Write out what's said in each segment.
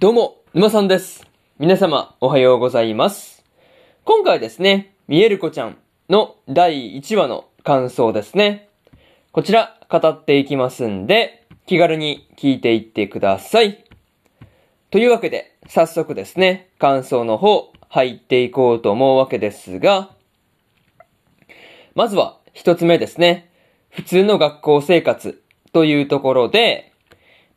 どうも、沼さんです。皆様、おはようございます。今回ですね、みえるこちゃんの第1話の感想ですね。こちら、語っていきますんで、気軽に聞いていってください。というわけで、早速ですね、感想の方、入っていこうと思うわけですが、まずは、一つ目ですね。普通の学校生活というところで、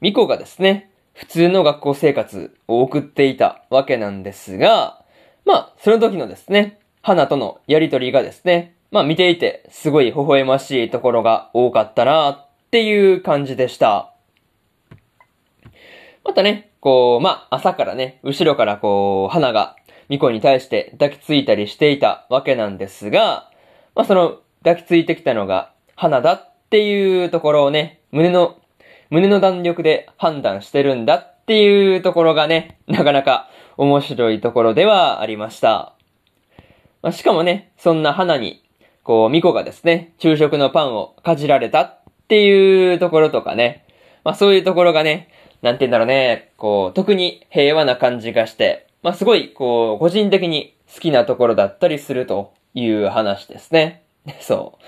ミコがですね、普通の学校生活を送っていたわけなんですが、まあ、その時のですね、花とのやりとりがですね、まあ見ていてすごい微笑ましいところが多かったなっていう感じでした。またね、こう、まあ朝からね、後ろからこう、花がミコに対して抱きついたりしていたわけなんですが、まあその抱きついてきたのが花だっていうところをね、胸の胸の弾力で判断してるんだっていうところがね、なかなか面白いところではありました。まあ、しかもね、そんな花に、こう、ミコがですね、昼食のパンをかじられたっていうところとかね、まあそういうところがね、なんて言うんだろうね、こう、特に平和な感じがして、まあすごい、こう、個人的に好きなところだったりするという話ですね。そう。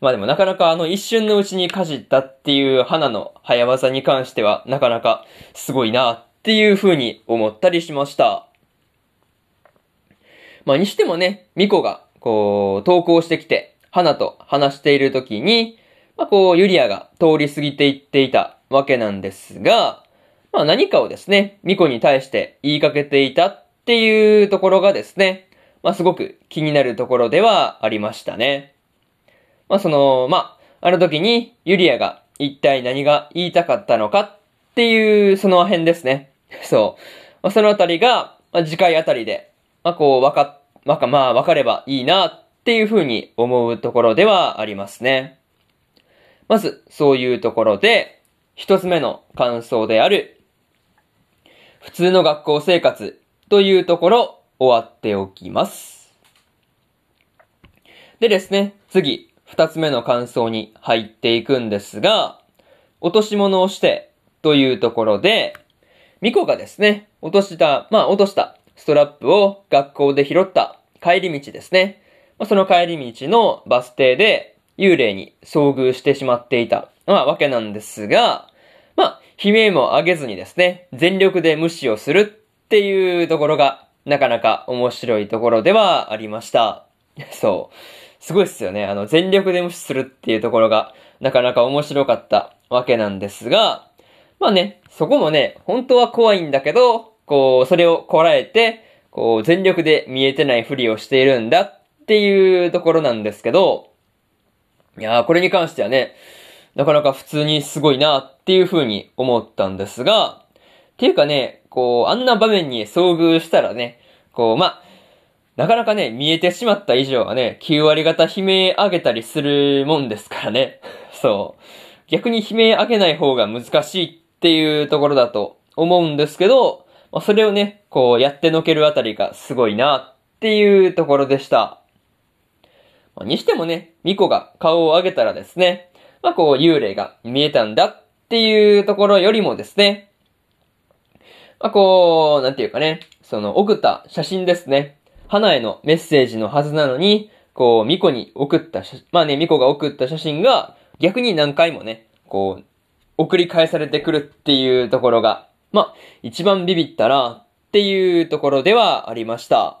まあでもなかなかあの一瞬のうちにかじったっていう花の早技に関してはなかなかすごいなっていう風に思ったりしました。まあにしてもね、ミコがこう投稿してきて花と話している時に、まあこうユリアが通り過ぎていっていたわけなんですが、まあ何かをですね、ミコに対して言いかけていたっていうところがですね、まあすごく気になるところではありましたね。まあその、まあ、あの時にユリアが一体何が言いたかったのかっていうその辺ですね。そう。まあ、そのあたりが、まあ、次回あたりで、まあこう、わか、わか、まあわかればいいなっていうふうに思うところではありますね。まず、そういうところで、一つ目の感想である、普通の学校生活というところ、終わっておきます。でですね、次、二つ目の感想に入っていくんですが、落とし物をしてというところで、ミコがですね、落とした、まあ落としたストラップを学校で拾った帰り道ですね。その帰り道のバス停で幽霊に遭遇してしまっていた、まあ、わけなんですが、まあ、悲鳴も上げずにですね、全力で無視をするっていうところが、なかなか面白いところではありました。そう。すごいっすよね。あの、全力で無視するっていうところが、なかなか面白かったわけなんですが、まあね、そこもね、本当は怖いんだけど、こう、それをこらえて、こう、全力で見えてないふりをしているんだっていうところなんですけど、いやー、これに関してはね、なかなか普通にすごいなっていう風に思ったんですが、っていうかね、こう、あんな場面に遭遇したらね、こう、まあ、なかなかね、見えてしまった以上はね、9割方悲鳴上げたりするもんですからね。そう。逆に悲鳴上げない方が難しいっていうところだと思うんですけど、まあ、それをね、こうやってのけるあたりがすごいなっていうところでした。まあにしてもね、ミコが顔を上げたらですね、まあこう幽霊が見えたんだっていうところよりもですね、まあこう、なんていうかね、その送った写真ですね。花へのメッセージのはずなのに、こう、ミコに送った写、まあね、ミコが送った写真が逆に何回もね、こう、送り返されてくるっていうところが、まあ、一番ビビったなっていうところではありました。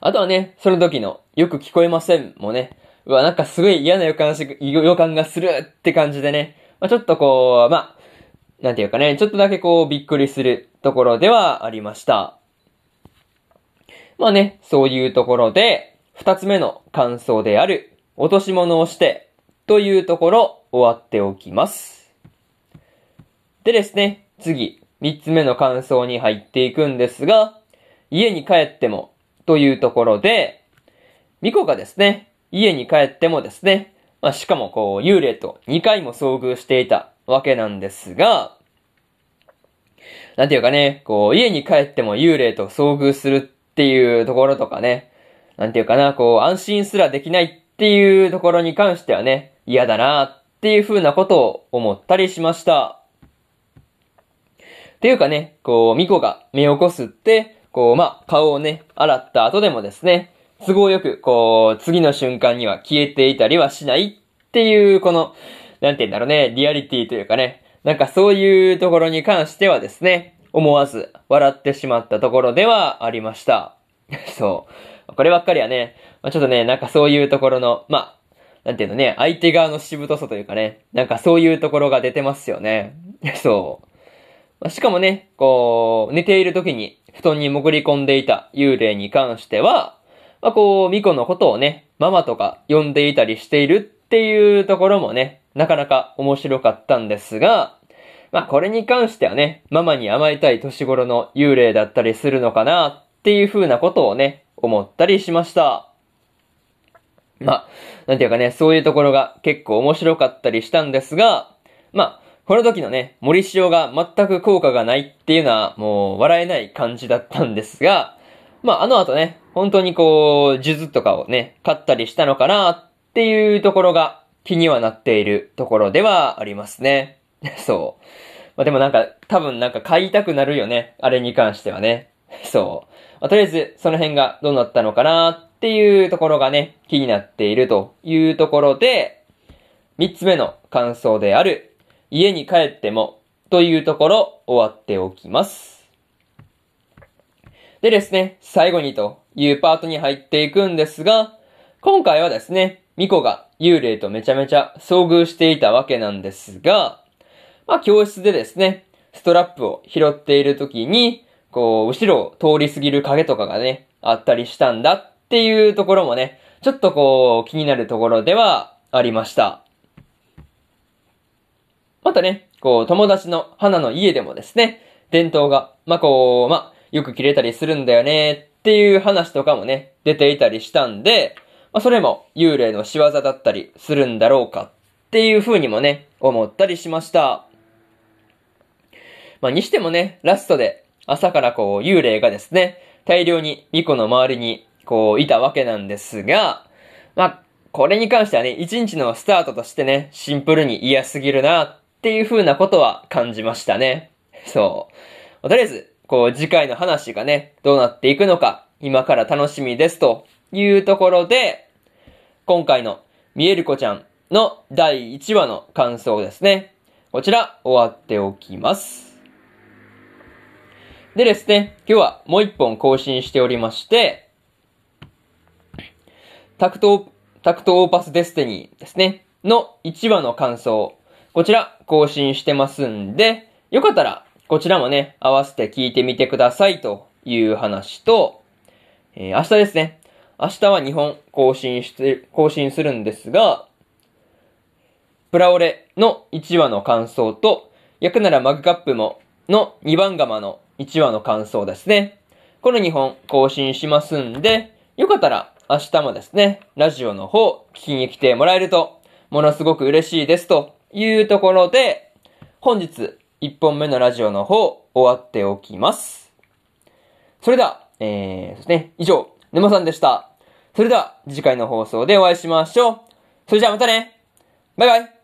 あとはね、その時の、よく聞こえませんもね、うわ、なんかすごい嫌な予感し、予感がするって感じでね、まあ、ちょっとこう、まあ、なんていうかね、ちょっとだけこう、びっくりするところではありました。まあね、そういうところで、二つ目の感想である、落とし物をして、というところ、終わっておきます。でですね、次、三つ目の感想に入っていくんですが、家に帰っても、というところで、ミコがですね、家に帰ってもですね、まあ、しかもこう、幽霊と2回も遭遇していたわけなんですが、なんていうかね、こう、家に帰っても幽霊と遭遇するっていうところとかね、なんていうかな、こう、安心すらできないっていうところに関してはね、嫌だなっていう風なことを思ったりしました。っていうかね、こう、ミコが目をこすって、こう、まあ、顔をね、洗った後でもですね、都合よく、こう、次の瞬間には消えていたりはしないっていう、この、なんて言うんだろうね、リアリティというかね、なんかそういうところに関してはですね、思わず笑ってしまったところではありました。そう。こればっかりはね、まあ、ちょっとね、なんかそういうところの、まあ、なんていうのね、相手側のしぶとさというかね、なんかそういうところが出てますよね。そう。まあ、しかもね、こう、寝ている時に布団に潜り込んでいた幽霊に関しては、まあ、こう、ミコのことをね、ママとか呼んでいたりしているっていうところもね、なかなか面白かったんですが、まあ、これに関してはね、ママに甘えたい年頃の幽霊だったりするのかなっていう風なことをね、思ったりしました。まあ、なんていうかね、そういうところが結構面白かったりしたんですが、まあ、この時のね、森塩が全く効果がないっていうのはもう笑えない感じだったんですが、まああの後ね、本当にこう、数珠とかをね、買ったりしたのかなっていうところが気にはなっているところではありますね。そう。まあでもなんか、多分なんか買いたくなるよね。あれに関してはね。そう。まあ、とりあえず、その辺がどうなったのかなっていうところがね、気になっているというところで、三つ目の感想である、家に帰ってもというところ終わっておきます。でですね、最後にというパートに入っていくんですが、今回はですね、ミコが幽霊とめちゃめちゃ遭遇していたわけなんですが、まあ教室でですね、ストラップを拾っている時に、こう、後ろを通り過ぎる影とかがね、あったりしたんだっていうところもね、ちょっとこう、気になるところではありました。またね、こう、友達の花の家でもですね、伝統が、まあ、こう、まあ、よく切れたりするんだよね、っていう話とかもね、出ていたりしたんで、まあ、それも幽霊の仕業だったりするんだろうかっていう風にもね、思ったりしました。まあ、にしてもね、ラストで朝からこう幽霊がですね、大量にミコの周りにこういたわけなんですが、まあ、これに関してはね、一日のスタートとしてね、シンプルに嫌すぎるなっていう風なことは感じましたね。そう。とりあえず、こう次回の話がね、どうなっていくのか、今から楽しみですというところで、今回の見える子ちゃんの第1話の感想ですね。こちら終わっておきます。でですね、今日はもう一本更新しておりまして、タクト、タクトオーパスデスティニーですね、の1話の感想こちら更新してますんで、よかったらこちらもね、合わせて聞いてみてくださいという話と、えー、明日ですね。明日は2本更新して、更新するんですが、プラオレの1話の感想と、焼くならマグカップもの2番釜の1話の感想ですね。この2本更新しますんで、よかったら明日もですね、ラジオの方聞きに来てもらえると、ものすごく嬉しいですというところで、本日1本目のラジオの方終わっておきます。それでは、えー、ですね、以上、沼さんでした。それでは次回の放送でお会いしましょう。それじゃあまたねバイバイ